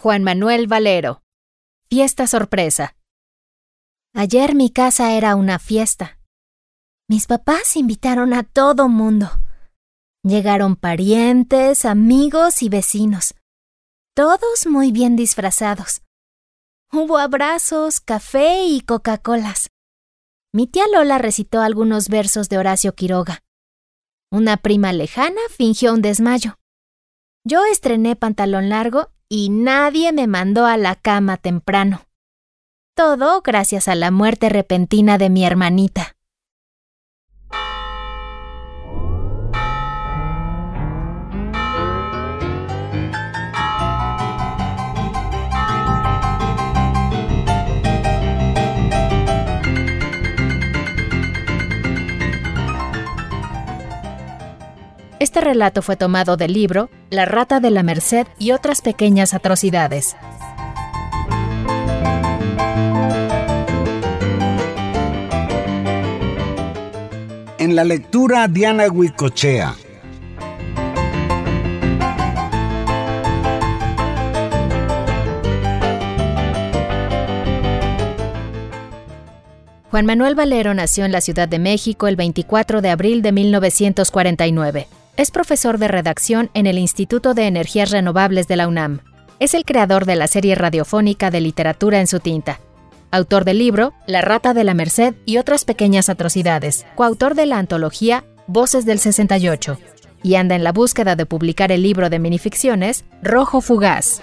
Juan Manuel Valero. Fiesta sorpresa. Ayer mi casa era una fiesta. Mis papás invitaron a todo mundo. Llegaron parientes, amigos y vecinos. Todos muy bien disfrazados. Hubo abrazos, café y Coca-Colas. Mi tía Lola recitó algunos versos de Horacio Quiroga. Una prima lejana fingió un desmayo. Yo estrené pantalón largo y nadie me mandó a la cama temprano. Todo gracias a la muerte repentina de mi hermanita. Este relato fue tomado del libro La rata de la Merced y otras pequeñas atrocidades. En la lectura, Diana Huicochea. Juan Manuel Valero nació en la Ciudad de México el 24 de abril de 1949. Es profesor de redacción en el Instituto de Energías Renovables de la UNAM. Es el creador de la serie radiofónica de literatura en su tinta. Autor del libro La rata de la Merced y otras pequeñas atrocidades. Coautor de la antología Voces del 68. Y anda en la búsqueda de publicar el libro de minificciones Rojo Fugaz.